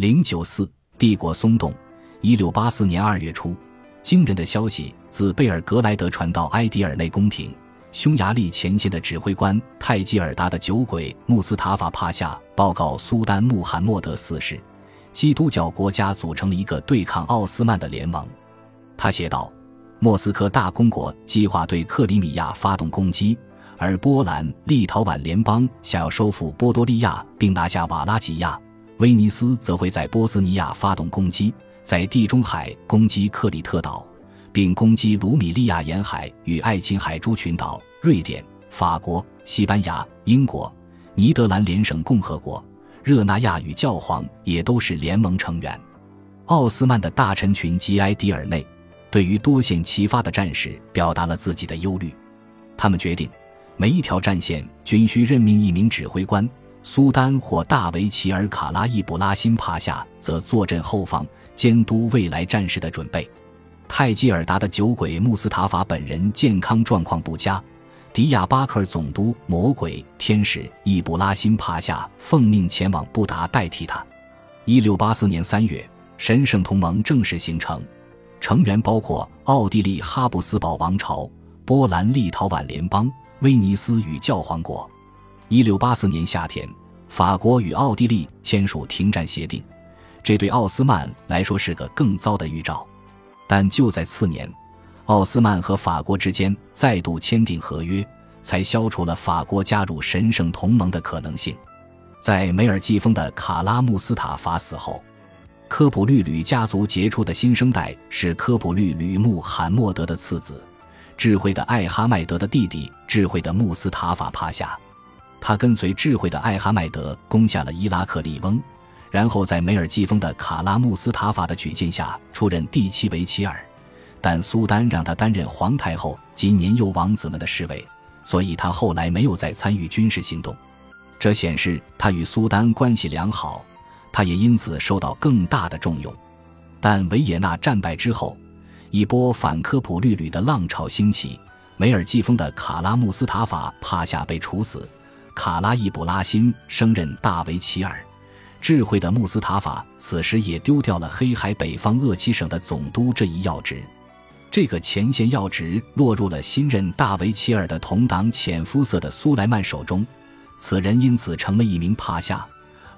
零九四，帝国松动。一六八四年二月初，惊人的消息自贝尔格莱德传到埃迪尔内宫廷。匈牙利前线的指挥官泰基尔达的酒鬼穆斯塔法帕夏报告苏丹穆罕默德四世，基督教国家组成了一个对抗奥斯曼的联盟。他写道：“莫斯科大公国计划对克里米亚发动攻击，而波兰立陶宛联邦想要收复波多利亚并拿下瓦拉吉亚，威尼斯则会在波斯尼亚发动攻击，在地中海攻击克里特岛。”并攻击卢米利亚沿海与爱琴海诸群岛、瑞典、法国、西班牙、英国、尼德兰联省共和国、热那亚与教皇也都是联盟成员。奥斯曼的大臣群及埃迪尔内对于多线齐发的战事表达了自己的忧虑。他们决定，每一条战线均需任命一名指挥官，苏丹或大维齐尔卡拉易卜拉辛帕夏则坐镇后方，监督未来战事的准备。泰基尔达的酒鬼穆斯塔法本人健康状况不佳，迪亚巴克尔总督魔鬼天使易卜拉欣帕夏奉命前往布达代替他。一六八四年三月，神圣同盟正式形成，成员包括奥地利哈布斯堡王朝、波兰立陶宛联邦、威尼斯与教皇国。一六八四年夏天，法国与奥地利签署停战协定，这对奥斯曼来说是个更糟的预兆。但就在次年，奥斯曼和法国之间再度签订合约，才消除了法国加入神圣同盟的可能性。在梅尔季风的卡拉穆斯塔法死后，科普律吕家族杰出的新生代是科普律吕穆罕默德的次子，智慧的艾哈迈德的弟弟，智慧的穆斯塔法帕夏。他跟随智慧的艾哈迈德攻下了伊拉克利翁。然后在梅尔季风的卡拉穆斯塔法的举荐下出任第七维齐尔，但苏丹让他担任皇太后及年幼王子们的侍卫，所以他后来没有再参与军事行动。这显示他与苏丹关系良好，他也因此受到更大的重用。但维也纳战败之后，一波反科普律吕的浪潮兴起，梅尔季风的卡拉穆斯塔法帕夏被处死，卡拉伊卜拉欣升任大维齐尔。智慧的穆斯塔法此时也丢掉了黑海北方鄂齐省的总督这一要职，这个前线要职落入了新任大维齐尔的同党浅肤色的苏莱曼手中，此人因此成了一名帕夏，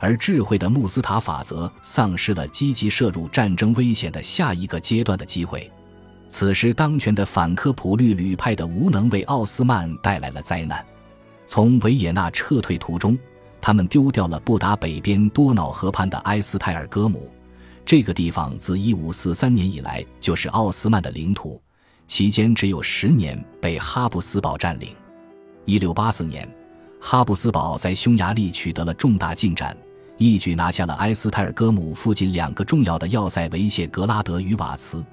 而智慧的穆斯塔法则丧失了积极涉入战争危险的下一个阶段的机会。此时当权的反科普律吕派的无能为奥斯曼带来了灾难，从维也纳撤退途中。他们丢掉了布达北边多瑙河畔的埃斯泰尔戈姆，这个地方自1543年以来就是奥斯曼的领土，期间只有十年被哈布斯堡占领。1684年，哈布斯堡在匈牙利取得了重大进展，一举拿下了埃斯泰尔戈姆附近两个重要的要塞维谢格拉德与瓦茨。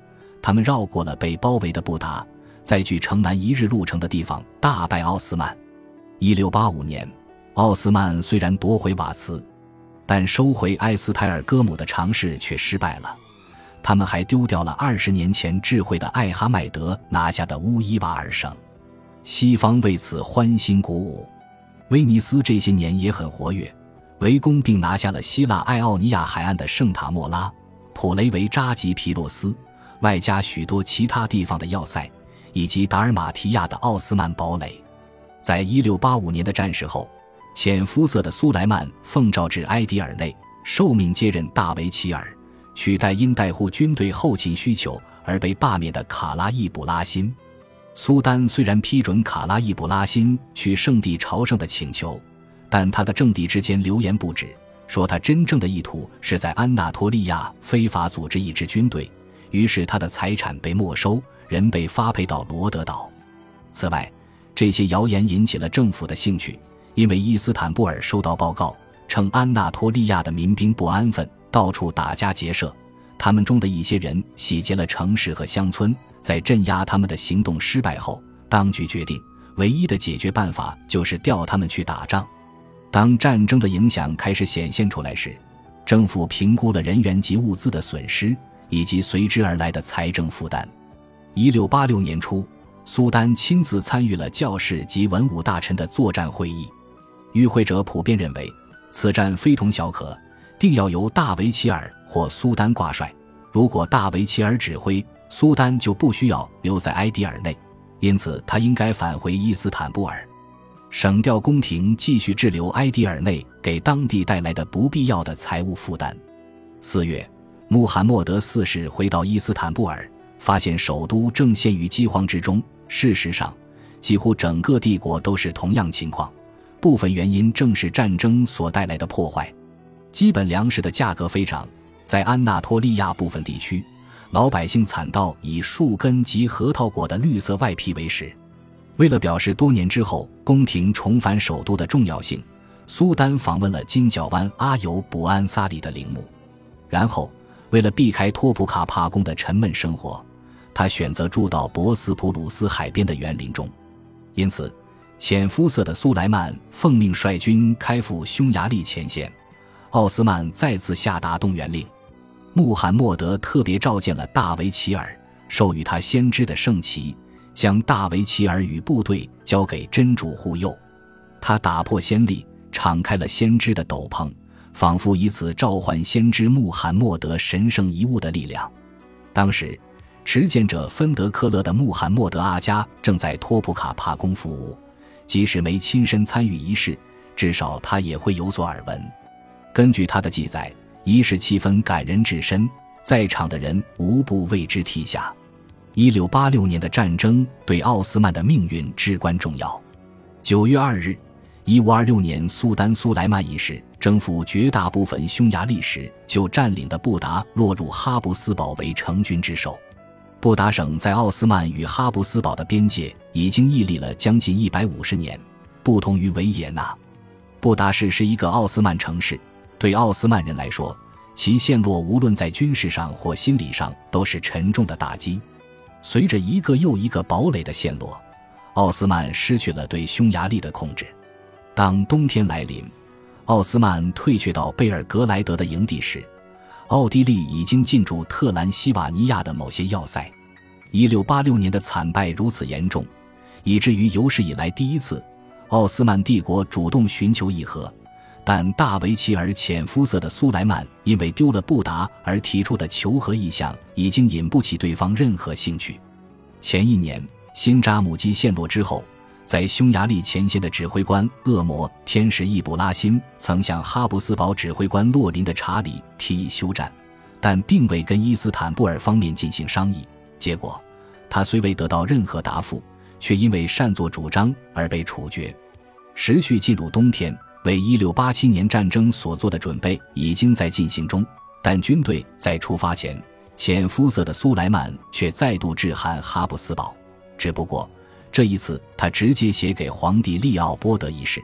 他们绕过了被包围的布达，在距城南一日路程的地方大败奥斯曼。1685年。奥斯曼虽然夺回瓦茨，但收回埃斯泰尔戈姆的尝试却失败了。他们还丢掉了二十年前智慧的艾哈迈德拿下的乌伊瓦尔省。西方为此欢欣鼓舞。威尼斯这些年也很活跃，围攻并拿下了希腊爱奥尼亚海岸的圣塔莫拉、普雷维扎吉皮洛斯，外加许多其他地方的要塞，以及达尔马提亚的奥斯曼堡垒。在一六八五年的战事后。浅肤色的苏莱曼奉诏至埃迪尔内，受命接任大维齐尔，取代因带护军队后勤需求而被罢免的卡拉易卜拉欣。苏丹虽然批准卡拉易卜拉欣去圣地朝圣的请求，但他的政敌之间流言不止，说他真正的意图是在安纳托利亚非法组织一支军队，于是他的财产被没收，人被发配到罗德岛。此外，这些谣言引起了政府的兴趣。因为伊斯坦布尔收到报告称，安纳托利亚的民兵不安分，到处打家劫舍。他们中的一些人洗劫了城市和乡村。在镇压他们的行动失败后，当局决定唯一的解决办法就是调他们去打仗。当战争的影响开始显现出来时，政府评估了人员及物资的损失以及随之而来的财政负担。一六八六年初，苏丹亲自参与了教士及文武大臣的作战会议。与会者普遍认为，此战非同小可，定要由大维齐尔或苏丹挂帅。如果大维齐尔指挥，苏丹就不需要留在埃迪尔内，因此他应该返回伊斯坦布尔，省掉宫廷继续滞留埃迪尔内给当地带来的不必要的财务负担。四月，穆罕默德四世回到伊斯坦布尔，发现首都正陷于饥荒之中。事实上，几乎整个帝国都是同样情况。部分原因正是战争所带来的破坏，基本粮食的价格飞涨，在安纳托利亚部分地区，老百姓惨到以树根及核桃果的绿色外皮为食。为了表示多年之后宫廷重返首都的重要性，苏丹访问了金角湾阿尤卜安萨里的陵墓，然后为了避开托普卡帕宫的沉闷生活，他选择住到博斯普鲁斯海边的园林中，因此。浅肤色的苏莱曼奉命率军开赴匈牙利前线，奥斯曼再次下达动员令。穆罕默德特别召见了大维齐尔，授予他先知的圣旗，将大维齐尔与部队交给真主护佑。他打破先例，敞开了先知的斗篷，仿佛以此召唤先知穆罕默德神圣遗物的力量。当时，持剑者芬德克勒的穆罕默德阿加正在托普卡帕宫服务。即使没亲身参与仪式，至少他也会有所耳闻。根据他的记载，仪式气氛感人至深，在场的人无不为之涕下。一六八六年的战争对奥斯曼的命运至关重要。九月二日，一五二六年，苏丹苏莱曼一世征服绝大部分匈牙利时，就占领的布达落入哈布斯堡为成军之手。布达省在奥斯曼与哈布斯堡的边界已经屹立了将近一百五十年，不同于维也纳。布达市是一个奥斯曼城市，对奥斯曼人来说，其陷落无论在军事上或心理上都是沉重的打击。随着一个又一个堡垒的陷落，奥斯曼失去了对匈牙利的控制。当冬天来临，奥斯曼退却到贝尔格莱德的营地时。奥地利已经进驻特兰西瓦尼亚的某些要塞。一六八六年的惨败如此严重，以至于有史以来第一次，奥斯曼帝国主动寻求议和。但大维齐尔浅肤色的苏莱曼因为丢了布达而提出的求和意向，已经引不起对方任何兴趣。前一年，新扎姆基陷落之后。在匈牙利前线的指挥官恶魔天使易卜拉欣曾向哈布斯堡指挥官洛林的查理提议休战，但并未跟伊斯坦布尔方面进行商议。结果，他虽未得到任何答复，却因为擅作主张而被处决。时序进入冬天，为1687年战争所做的准备已经在进行中。但军队在出发前，浅肤色的苏莱曼却再度致函哈布斯堡，只不过。这一次，他直接写给皇帝利奥波德一世。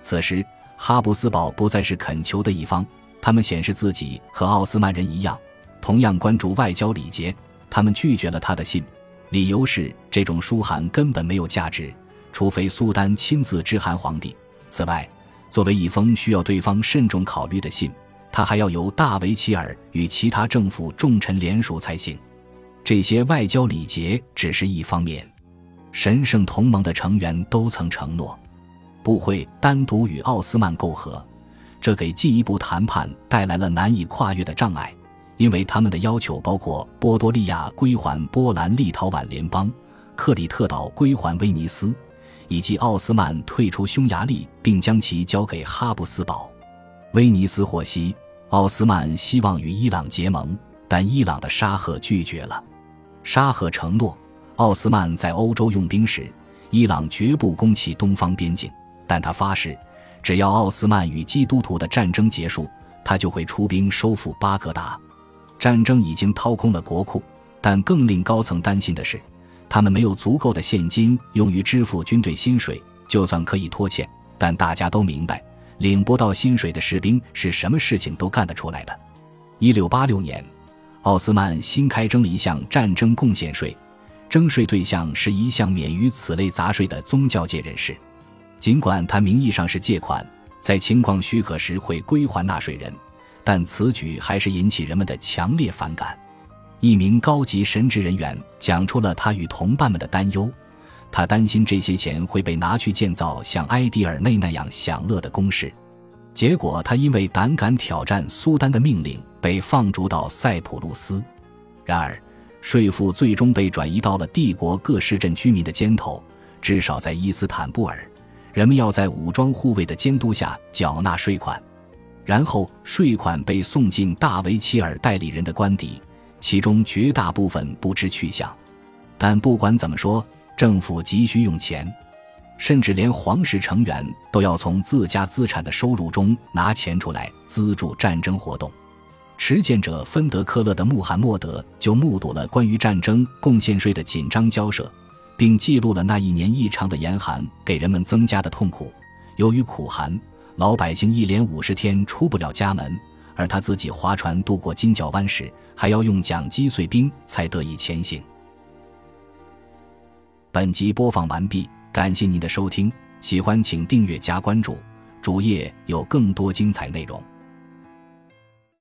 此时，哈布斯堡不再是恳求的一方，他们显示自己和奥斯曼人一样，同样关注外交礼节。他们拒绝了他的信，理由是这种书函根本没有价值，除非苏丹亲自致函皇帝。此外，作为一封需要对方慎重考虑的信，他还要由大维齐尔与其他政府重臣联署才行。这些外交礼节只是一方面。神圣同盟的成员都曾承诺，不会单独与奥斯曼媾和，这给进一步谈判带来了难以跨越的障碍，因为他们的要求包括波多利亚归还波兰立陶宛联邦，克里特岛归还威尼斯，以及奥斯曼退出匈牙利并将其交给哈布斯堡。威尼斯获悉，奥斯曼希望与伊朗结盟，但伊朗的沙赫拒绝了。沙赫承诺。奥斯曼在欧洲用兵时，伊朗绝不攻其东方边境。但他发誓，只要奥斯曼与基督徒的战争结束，他就会出兵收复巴格达。战争已经掏空了国库，但更令高层担心的是，他们没有足够的现金用于支付军队薪水。就算可以拖欠，但大家都明白，领不到薪水的士兵是什么事情都干得出来的。一六八六年，奥斯曼新开征了一项战争贡献税。征税对象是一项免于此类杂税的宗教界人士，尽管他名义上是借款，在情况许可时会归还纳税人，但此举还是引起人们的强烈反感。一名高级神职人员讲出了他与同伴们的担忧，他担心这些钱会被拿去建造像埃迪尔内那样享乐的宫室。结果他因为胆敢挑战苏丹的命令，被放逐到塞浦路斯。然而，税赋最终被转移到了帝国各市镇居民的肩头，至少在伊斯坦布尔，人们要在武装护卫的监督下缴纳税款。然后，税款被送进大维齐尔代理人的官邸，其中绝大部分不知去向。但不管怎么说，政府急需用钱，甚至连皇室成员都要从自家资产的收入中拿钱出来资助战争活动。持剑者芬德科勒的穆罕默德就目睹了关于战争贡献税的紧张交涉，并记录了那一年异常的严寒给人们增加的痛苦。由于苦寒。老百姓一连五十天出不了家门，而他自己划船渡过金角湾时，还要用桨击碎冰才得以前行。本集播放完毕，感谢您的收听，喜欢请订阅加关注，主页有更多精彩内容。